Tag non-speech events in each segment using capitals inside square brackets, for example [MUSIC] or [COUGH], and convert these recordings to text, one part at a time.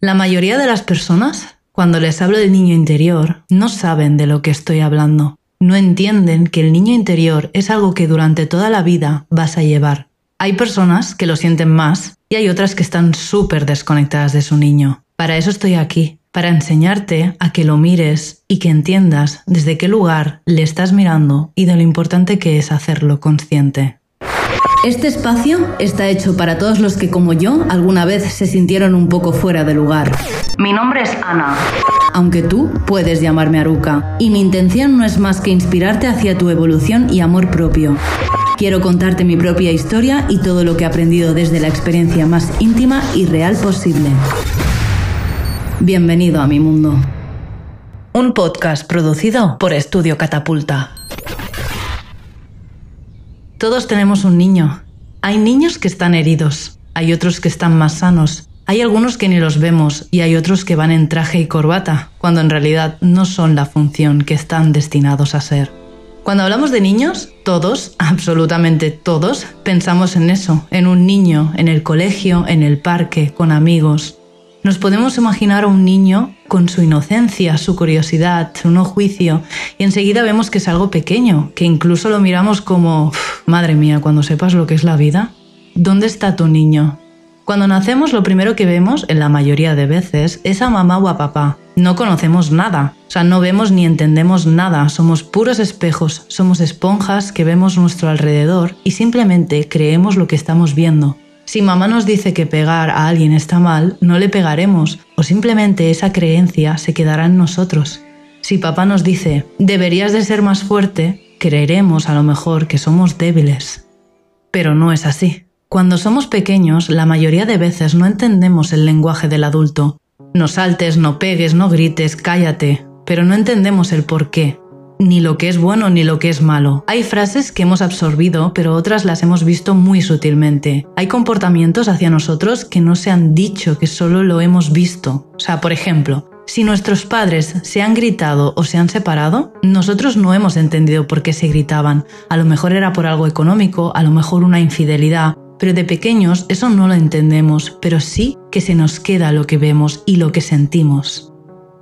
La mayoría de las personas, cuando les hablo del niño interior, no saben de lo que estoy hablando. No entienden que el niño interior es algo que durante toda la vida vas a llevar. Hay personas que lo sienten más y hay otras que están súper desconectadas de su niño. Para eso estoy aquí, para enseñarte a que lo mires y que entiendas desde qué lugar le estás mirando y de lo importante que es hacerlo consciente. Este espacio está hecho para todos los que, como yo, alguna vez se sintieron un poco fuera de lugar. Mi nombre es Ana. Aunque tú puedes llamarme Aruka, y mi intención no es más que inspirarte hacia tu evolución y amor propio. Quiero contarte mi propia historia y todo lo que he aprendido desde la experiencia más íntima y real posible. Bienvenido a mi mundo. Un podcast producido por Estudio Catapulta. Todos tenemos un niño. Hay niños que están heridos, hay otros que están más sanos, hay algunos que ni los vemos y hay otros que van en traje y corbata, cuando en realidad no son la función que están destinados a ser. Cuando hablamos de niños, todos, absolutamente todos, pensamos en eso, en un niño, en el colegio, en el parque, con amigos, nos podemos imaginar a un niño con su inocencia, su curiosidad, su no juicio, y enseguida vemos que es algo pequeño, que incluso lo miramos como, madre mía, cuando sepas lo que es la vida, ¿dónde está tu niño? Cuando nacemos lo primero que vemos, en la mayoría de veces, es a mamá o a papá. No conocemos nada, o sea, no vemos ni entendemos nada, somos puros espejos, somos esponjas que vemos nuestro alrededor y simplemente creemos lo que estamos viendo. Si mamá nos dice que pegar a alguien está mal, no le pegaremos, o simplemente esa creencia se quedará en nosotros. Si papá nos dice, deberías de ser más fuerte, creeremos a lo mejor que somos débiles. Pero no es así. Cuando somos pequeños, la mayoría de veces no entendemos el lenguaje del adulto. No saltes, no pegues, no grites, cállate, pero no entendemos el por qué ni lo que es bueno ni lo que es malo. Hay frases que hemos absorbido, pero otras las hemos visto muy sutilmente. Hay comportamientos hacia nosotros que no se han dicho, que solo lo hemos visto. O sea, por ejemplo, si nuestros padres se han gritado o se han separado, nosotros no hemos entendido por qué se gritaban. A lo mejor era por algo económico, a lo mejor una infidelidad, pero de pequeños eso no lo entendemos, pero sí que se nos queda lo que vemos y lo que sentimos.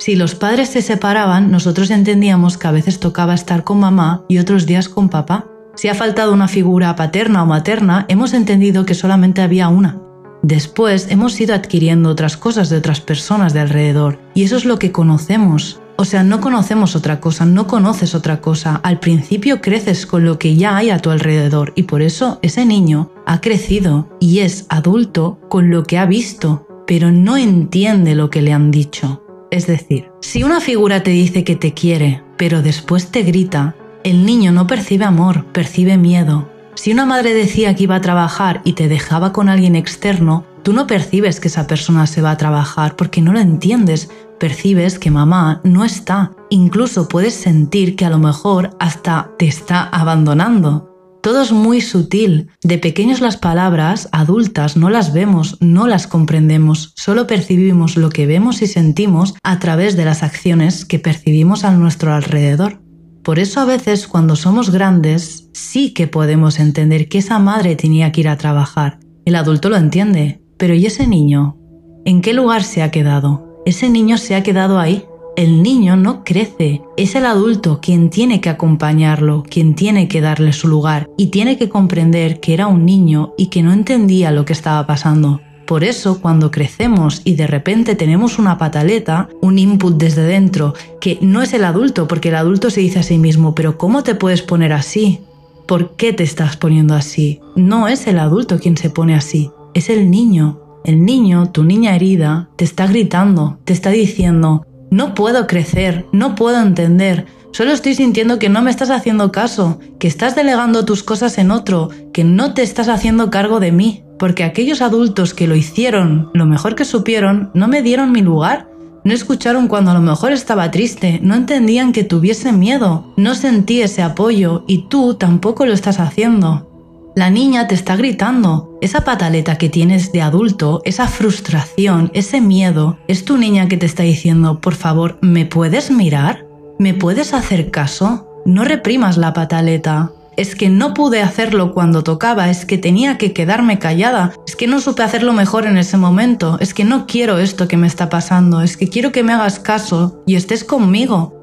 Si los padres se separaban, nosotros entendíamos que a veces tocaba estar con mamá y otros días con papá. Si ha faltado una figura paterna o materna, hemos entendido que solamente había una. Después hemos ido adquiriendo otras cosas de otras personas de alrededor, y eso es lo que conocemos. O sea, no conocemos otra cosa, no conoces otra cosa. Al principio creces con lo que ya hay a tu alrededor, y por eso ese niño ha crecido y es adulto con lo que ha visto, pero no entiende lo que le han dicho. Es decir, si una figura te dice que te quiere, pero después te grita, el niño no percibe amor, percibe miedo. Si una madre decía que iba a trabajar y te dejaba con alguien externo, tú no percibes que esa persona se va a trabajar porque no lo entiendes, percibes que mamá no está. Incluso puedes sentir que a lo mejor hasta te está abandonando. Todo es muy sutil. De pequeños las palabras, adultas, no las vemos, no las comprendemos, solo percibimos lo que vemos y sentimos a través de las acciones que percibimos a nuestro alrededor. Por eso a veces cuando somos grandes sí que podemos entender que esa madre tenía que ir a trabajar. El adulto lo entiende, pero ¿y ese niño? ¿En qué lugar se ha quedado? Ese niño se ha quedado ahí, el niño no crece, es el adulto quien tiene que acompañarlo, quien tiene que darle su lugar y tiene que comprender que era un niño y que no entendía lo que estaba pasando. Por eso, cuando crecemos y de repente tenemos una pataleta, un input desde dentro, que no es el adulto, porque el adulto se dice a sí mismo, pero ¿cómo te puedes poner así? ¿Por qué te estás poniendo así? No es el adulto quien se pone así, es el niño. El niño, tu niña herida, te está gritando, te está diciendo, no puedo crecer, no puedo entender. Solo estoy sintiendo que no me estás haciendo caso, que estás delegando tus cosas en otro, que no te estás haciendo cargo de mí, porque aquellos adultos que lo hicieron lo mejor que supieron no me dieron mi lugar, no escucharon cuando a lo mejor estaba triste, no entendían que tuviese miedo, no sentí ese apoyo y tú tampoco lo estás haciendo. La niña te está gritando. Esa pataleta que tienes de adulto, esa frustración, ese miedo, es tu niña que te está diciendo, por favor, ¿me puedes mirar? ¿Me puedes hacer caso? No reprimas la pataleta. es que no pude hacerlo cuando tocaba, es que tenía que quedarme callada, es que no supe hacerlo mejor en ese momento, es que no quiero esto que me está pasando, es que quiero que me hagas caso y estés conmigo.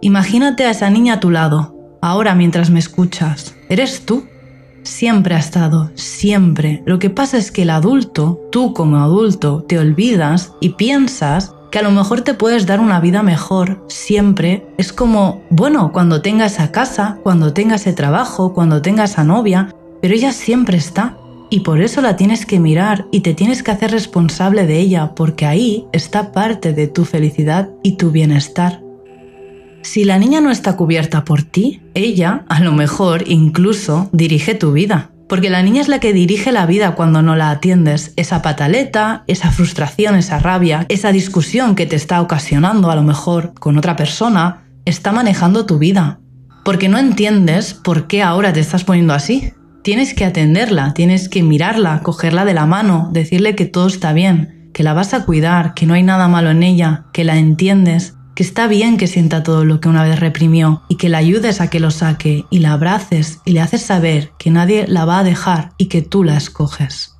Imagínate a esa niña a tu lado, ahora mientras me escuchas. ¿Eres tú? Siempre ha estado, siempre. Lo que pasa es que el adulto, tú como adulto, te olvidas y piensas que a lo mejor te puedes dar una vida mejor siempre. Es como, bueno, cuando tengas esa casa, cuando tengas ese trabajo, cuando tengas esa novia, pero ella siempre está. Y por eso la tienes que mirar y te tienes que hacer responsable de ella, porque ahí está parte de tu felicidad y tu bienestar. Si la niña no está cubierta por ti, ella, a lo mejor, incluso dirige tu vida. Porque la niña es la que dirige la vida cuando no la atiendes. Esa pataleta, esa frustración, esa rabia, esa discusión que te está ocasionando a lo mejor con otra persona, está manejando tu vida. Porque no entiendes por qué ahora te estás poniendo así. Tienes que atenderla, tienes que mirarla, cogerla de la mano, decirle que todo está bien, que la vas a cuidar, que no hay nada malo en ella, que la entiendes, que está bien que sienta todo lo que una vez reprimió y que la ayudes a que lo saque y la abraces y le haces saber que nadie la va a dejar y que tú la escoges.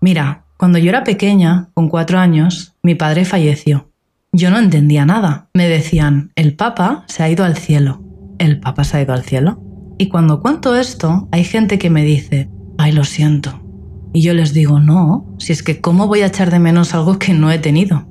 Mira, cuando yo era pequeña, con cuatro años, mi padre falleció. Yo no entendía nada. Me decían, el Papa se ha ido al cielo. ¿El Papa se ha ido al cielo? Y cuando cuento esto, hay gente que me dice, ay, lo siento. Y yo les digo, no, si es que ¿cómo voy a echar de menos algo que no he tenido?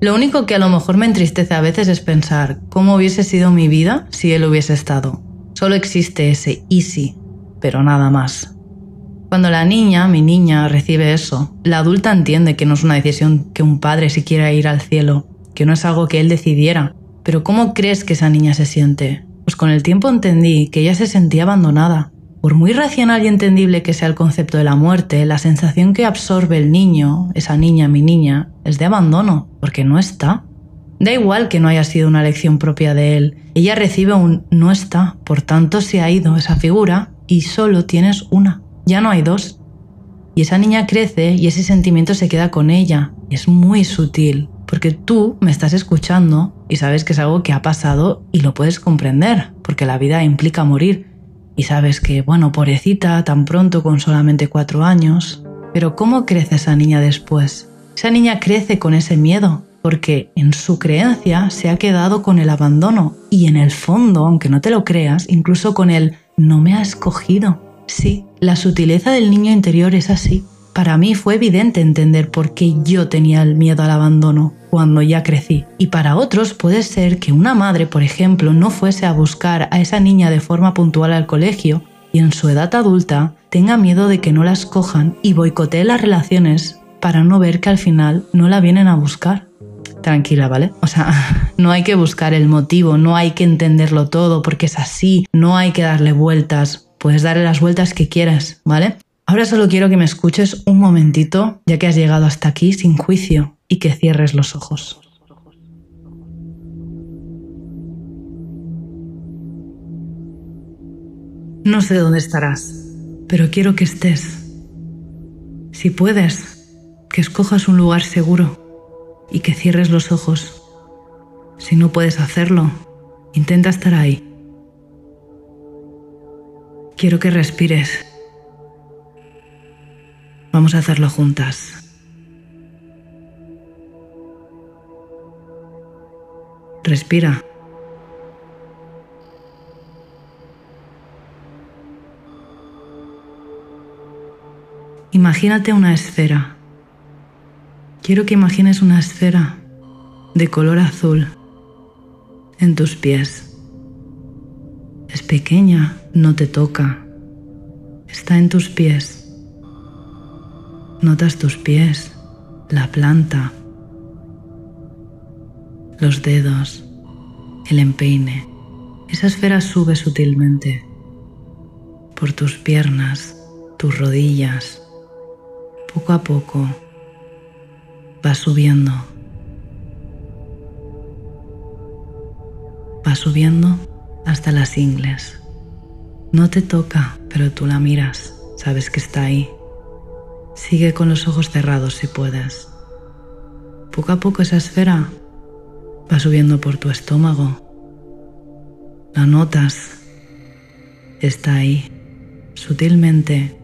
Lo único que a lo mejor me entristece a veces es pensar cómo hubiese sido mi vida si él hubiese estado. Solo existe ese easy, pero nada más. Cuando la niña, mi niña, recibe eso, la adulta entiende que no es una decisión que un padre si quiera ir al cielo, que no es algo que él decidiera. Pero ¿cómo crees que esa niña se siente? Pues con el tiempo entendí que ella se sentía abandonada, por muy racional y entendible que sea el concepto de la muerte, la sensación que absorbe el niño, esa niña, mi niña, es de abandono, porque no está. Da igual que no haya sido una elección propia de él, ella recibe un no está, por tanto se ha ido esa figura y solo tienes una, ya no hay dos. Y esa niña crece y ese sentimiento se queda con ella, es muy sutil, porque tú me estás escuchando y sabes que es algo que ha pasado y lo puedes comprender, porque la vida implica morir, y sabes que, bueno, pobrecita, tan pronto con solamente cuatro años. Pero ¿cómo crece esa niña después? Esa niña crece con ese miedo, porque en su creencia se ha quedado con el abandono y en el fondo, aunque no te lo creas, incluso con el no me ha escogido. Sí, la sutileza del niño interior es así. Para mí fue evidente entender por qué yo tenía el miedo al abandono cuando ya crecí. Y para otros puede ser que una madre, por ejemplo, no fuese a buscar a esa niña de forma puntual al colegio y en su edad adulta tenga miedo de que no la escojan y boicotee las relaciones para no ver que al final no la vienen a buscar. Tranquila, ¿vale? O sea, [LAUGHS] no hay que buscar el motivo, no hay que entenderlo todo porque es así, no hay que darle vueltas, puedes darle las vueltas que quieras, ¿vale? Ahora solo quiero que me escuches un momentito, ya que has llegado hasta aquí sin juicio, y que cierres los ojos. No sé dónde estarás, pero quiero que estés. Si puedes, que escojas un lugar seguro y que cierres los ojos. Si no puedes hacerlo, intenta estar ahí. Quiero que respires Vamos a hacerlo juntas. Respira. Imagínate una esfera. Quiero que imagines una esfera de color azul en tus pies. Es pequeña, no te toca. Está en tus pies. Notas tus pies, la planta, los dedos, el empeine. Esa esfera sube sutilmente por tus piernas, tus rodillas. Poco a poco va subiendo. Va subiendo hasta las ingles. No te toca, pero tú la miras, sabes que está ahí. Sigue con los ojos cerrados si puedes. Poco a poco esa esfera va subiendo por tu estómago. La notas Está ahí. Sutilmente,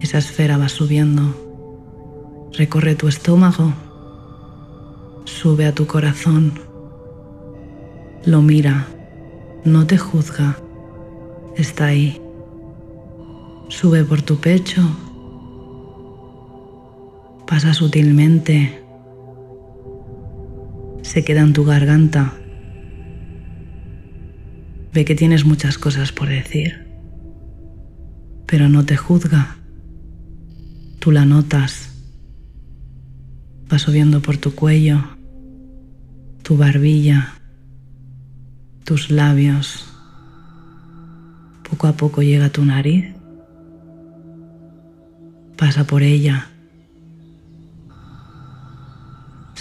esa esfera va subiendo. Recorre tu estómago. Sube a tu corazón. Lo mira. No te juzga. Está ahí. Sube por tu pecho. Pasa sutilmente. Se queda en tu garganta. Ve que tienes muchas cosas por decir pero no te juzga. Tú la notas. Va subiendo por tu cuello, tu barbilla, tus labios. Poco a poco llega tu nariz. Pasa por ella.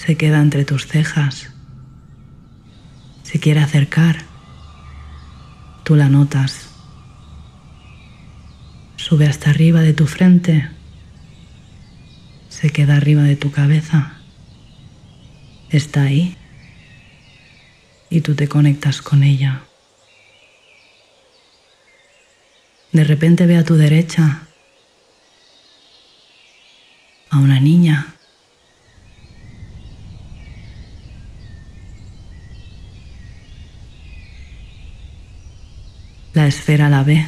Se queda entre tus cejas. Se quiere acercar. Tú la notas sube hasta arriba de tu frente, se queda arriba de tu cabeza, está ahí y tú te conectas con ella. De repente ve a tu derecha a una niña. La esfera la ve.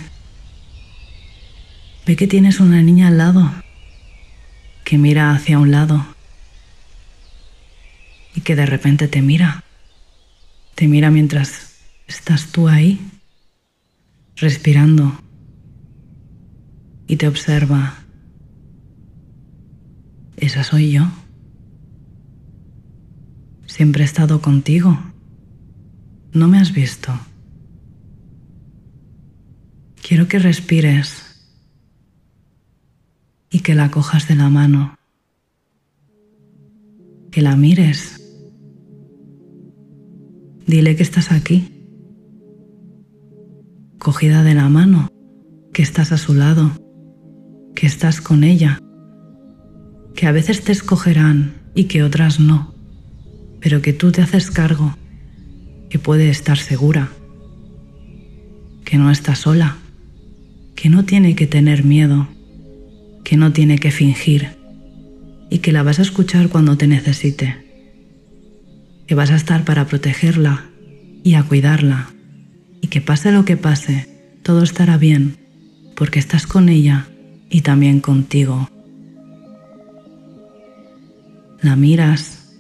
Ve que tienes una niña al lado, que mira hacia un lado y que de repente te mira. Te mira mientras estás tú ahí, respirando, y te observa. Esa soy yo. Siempre he estado contigo. No me has visto. Quiero que respires y que la cojas de la mano, que la mires. Dile que estás aquí, cogida de la mano, que estás a su lado, que estás con ella, que a veces te escogerán y que otras no, pero que tú te haces cargo, que puede estar segura, que no está sola, que no tiene que tener miedo que no tiene que fingir y que la vas a escuchar cuando te necesite, que vas a estar para protegerla y a cuidarla y que pase lo que pase, todo estará bien porque estás con ella y también contigo. La miras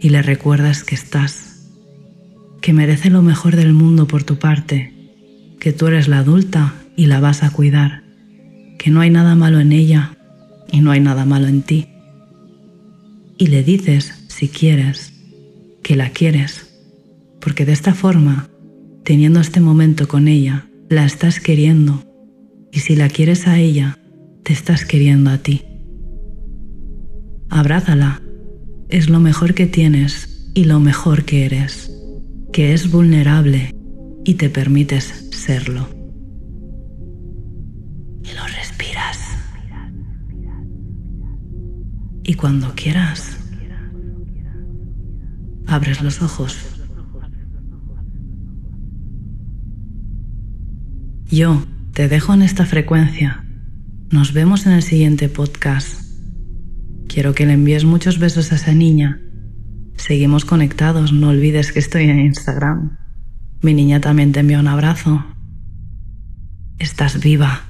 y le recuerdas que estás, que merece lo mejor del mundo por tu parte, que tú eres la adulta y la vas a cuidar que no hay nada malo en ella y no hay nada malo en ti. Y le dices, si quieres, que la quieres, porque de esta forma, teniendo este momento con ella, la estás queriendo, y si la quieres a ella, te estás queriendo a ti. Abrázala, es lo mejor que tienes y lo mejor que eres, que es vulnerable y te permites serlo. Y cuando quieras, abres los ojos. Yo te dejo en esta frecuencia. Nos vemos en el siguiente podcast. Quiero que le envíes muchos besos a esa niña. Seguimos conectados, no olvides que estoy en Instagram. Mi niña también te envía un abrazo. Estás viva.